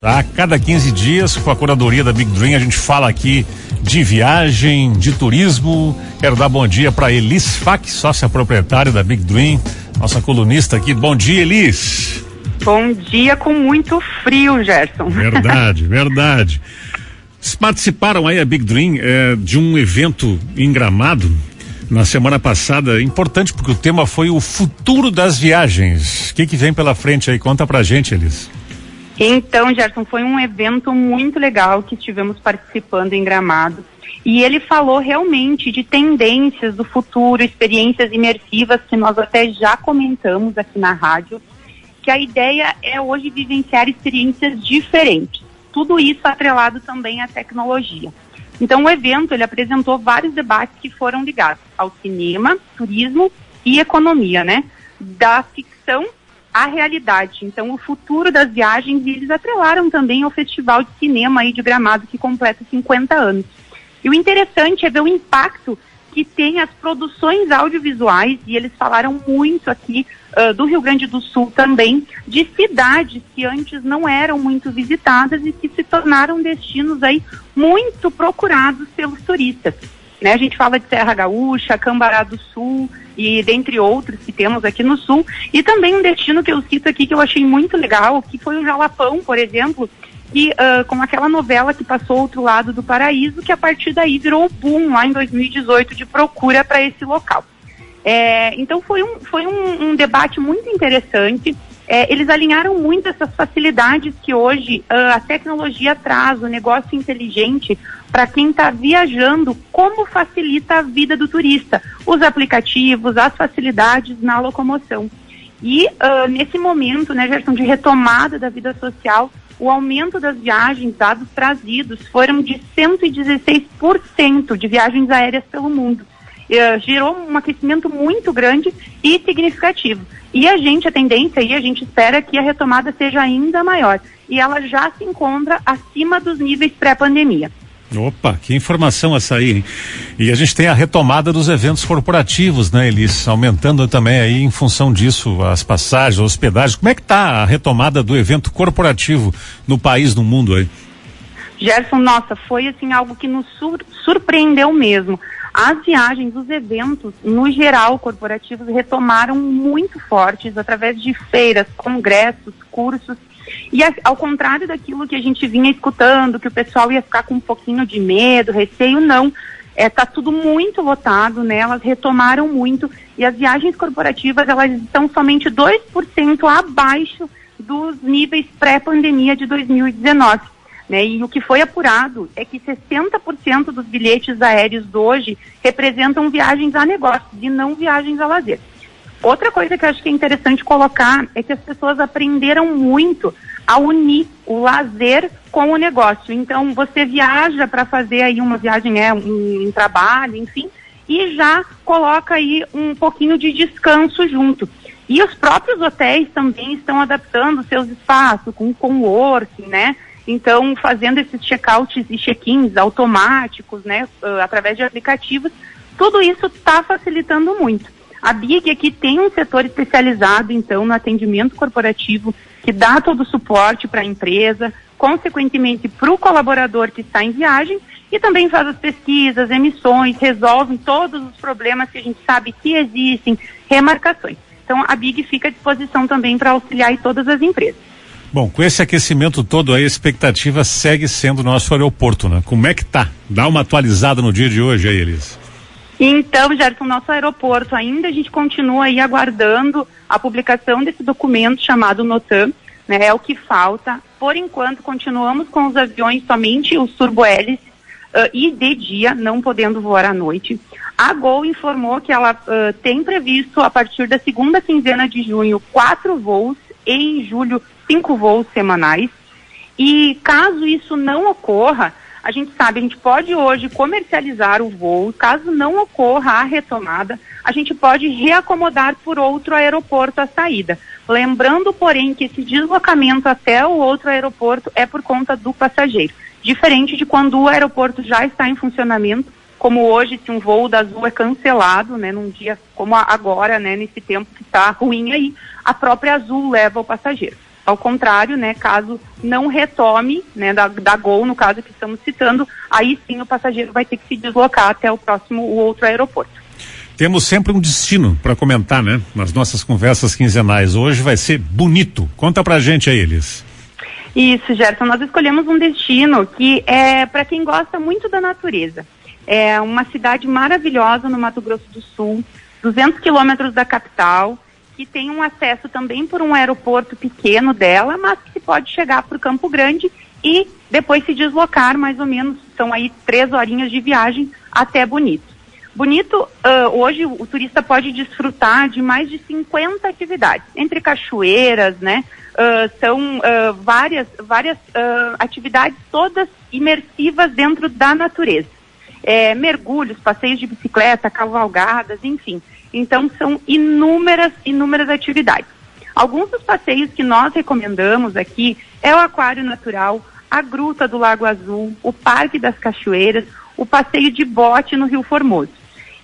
A cada 15 dias, com a curadoria da Big Dream, a gente fala aqui de viagem, de turismo. Quero dar bom dia para Elis Fac, sócia proprietária da Big Dream, nossa colunista aqui. Bom dia, Elis. Bom dia com muito frio, Gerson. Verdade, verdade. Participaram aí a Big Dream eh, de um evento em Gramado na semana passada, importante porque o tema foi o futuro das viagens. O que que vem pela frente aí? Conta pra gente, Elis. Então, Gerson, foi um evento muito legal que estivemos participando em Gramado. E ele falou realmente de tendências do futuro, experiências imersivas que nós até já comentamos aqui na rádio, que a ideia é hoje vivenciar experiências diferentes. Tudo isso atrelado também à tecnologia. Então, o evento ele apresentou vários debates que foram ligados ao cinema, turismo e economia, né? Da ficção a realidade. Então, o futuro das viagens, e eles atrelaram também ao Festival de Cinema aí de Gramado, que completa 50 anos. E o interessante é ver o impacto que tem as produções audiovisuais, e eles falaram muito aqui uh, do Rio Grande do Sul também, de cidades que antes não eram muito visitadas e que se tornaram destinos aí muito procurados pelos turistas. Né? A gente fala de Serra Gaúcha, Cambará do Sul e dentre outros que temos aqui no Sul. E também um destino que eu cito aqui que eu achei muito legal, que foi o Jalapão, por exemplo, e uh, com aquela novela que passou outro lado do paraíso, que a partir daí virou boom lá em 2018 de procura para esse local. É, então foi um, foi um, um debate muito interessante. É, eles alinharam muito essas facilidades que hoje uh, a tecnologia traz, o negócio inteligente, para quem está viajando, como facilita a vida do turista, os aplicativos, as facilidades na locomoção. E uh, nesse momento, né, Gerson, de retomada da vida social, o aumento das viagens, dados trazidos, foram de 116% de viagens aéreas pelo mundo. Uh, gerou um aquecimento muito grande e significativo. E a gente, a tendência e a gente espera que a retomada seja ainda maior. E ela já se encontra acima dos níveis pré-pandemia. Opa, que informação essa aí, hein? E a gente tem a retomada dos eventos corporativos, né, Elis? Aumentando também aí em função disso as passagens, hospedagens. Como é que tá a retomada do evento corporativo no país, no mundo aí? Gerson, nossa, foi assim algo que nos sur surpreendeu mesmo. As viagens, os eventos, no geral, corporativos, retomaram muito fortes através de feiras, congressos, cursos e ao contrário daquilo que a gente vinha escutando, que o pessoal ia ficar com um pouquinho de medo, receio, não. Está é, tá tudo muito lotado, né? Elas retomaram muito e as viagens corporativas elas estão somente 2% abaixo dos níveis pré-pandemia de 2019. Né? E o que foi apurado é que 60% dos bilhetes aéreos de hoje representam viagens a negócios e não viagens a lazer. Outra coisa que eu acho que é interessante colocar é que as pessoas aprenderam muito a unir o lazer com o negócio. Então, você viaja para fazer aí uma viagem, é um, um, trabalho, enfim, e já coloca aí um pouquinho de descanso junto. E os próprios hotéis também estão adaptando seus espaços com coworking, né? Então, fazendo esses checkouts e check-ins automáticos, né, uh, através de aplicativos, tudo isso está facilitando muito. A Big aqui tem um setor especializado, então, no atendimento corporativo, que dá todo o suporte para a empresa, consequentemente para o colaborador que está em viagem, e também faz as pesquisas, emissões, resolve todos os problemas que a gente sabe que existem, remarcações. Então, a Big fica à disposição também para auxiliar todas as empresas. Bom, com esse aquecimento todo aí, a expectativa segue sendo nosso aeroporto, né? Como é que tá? Dá uma atualizada no dia de hoje aí, Elisa. Então, Gerson, nosso aeroporto ainda a gente continua aí aguardando a publicação desse documento chamado NOTAM, né, é o que falta. Por enquanto, continuamos com os aviões somente os turbohélices uh, e de dia, não podendo voar à noite. A Gol informou que ela uh, tem previsto, a partir da segunda quinzena de junho, quatro voos em julho, cinco voos semanais. E caso isso não ocorra, a gente sabe, a gente pode hoje comercializar o voo, caso não ocorra a retomada, a gente pode reacomodar por outro aeroporto a saída. Lembrando, porém, que esse deslocamento até o outro aeroporto é por conta do passageiro. Diferente de quando o aeroporto já está em funcionamento, como hoje, se um voo da Azul é cancelado, né, num dia como agora, né, nesse tempo que está ruim aí, a própria Azul leva o passageiro. Ao contrário, né, caso não retome, né, da, da Gol, no caso que estamos citando, aí sim o passageiro vai ter que se deslocar até o próximo, o outro aeroporto. Temos sempre um destino para comentar, né? Nas nossas conversas quinzenais. Hoje vai ser bonito. Conta pra gente aí, Elis. Isso, Gerson. Nós escolhemos um destino que é para quem gosta muito da natureza. É uma cidade maravilhosa no Mato Grosso do Sul, 200 quilômetros da capital, que tem um acesso também por um aeroporto pequeno dela, mas que se pode chegar por Campo Grande e depois se deslocar mais ou menos, são aí três horinhas de viagem até Bonito. Bonito, uh, hoje o turista pode desfrutar de mais de 50 atividades, entre cachoeiras, né? Uh, são uh, várias, várias atividades todas imersivas dentro da natureza. É, mergulhos, passeios de bicicleta, cavalgadas, enfim. Então, são inúmeras, inúmeras atividades. Alguns dos passeios que nós recomendamos aqui é o Aquário Natural, a Gruta do Lago Azul, o Parque das Cachoeiras, o passeio de bote no Rio Formoso.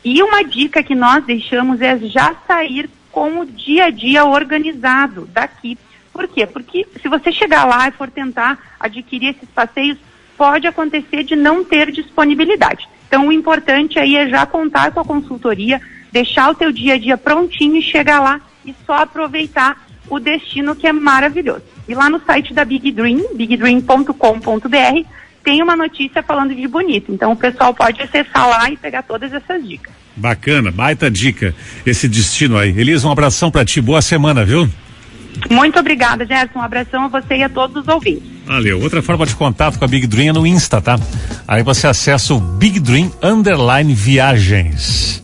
E uma dica que nós deixamos é já sair com o dia a dia organizado daqui. Por quê? Porque se você chegar lá e for tentar adquirir esses passeios, pode acontecer de não ter disponibilidade. Então, o importante aí é já contar com a consultoria, deixar o teu dia a dia prontinho e chegar lá e só aproveitar o destino que é maravilhoso. E lá no site da Big Dream, bigdream.com.br, tem uma notícia falando de bonito. Então o pessoal pode acessar lá e pegar todas essas dicas. Bacana, baita dica esse destino aí. Elisa, um abração para ti, boa semana, viu? Muito obrigada, Gerson. Um abração a você e a todos os ouvintes. Valeu. Outra forma de contato com a Big Dream é no Insta, tá? Aí você acessa o Big Dream Underline Viagens.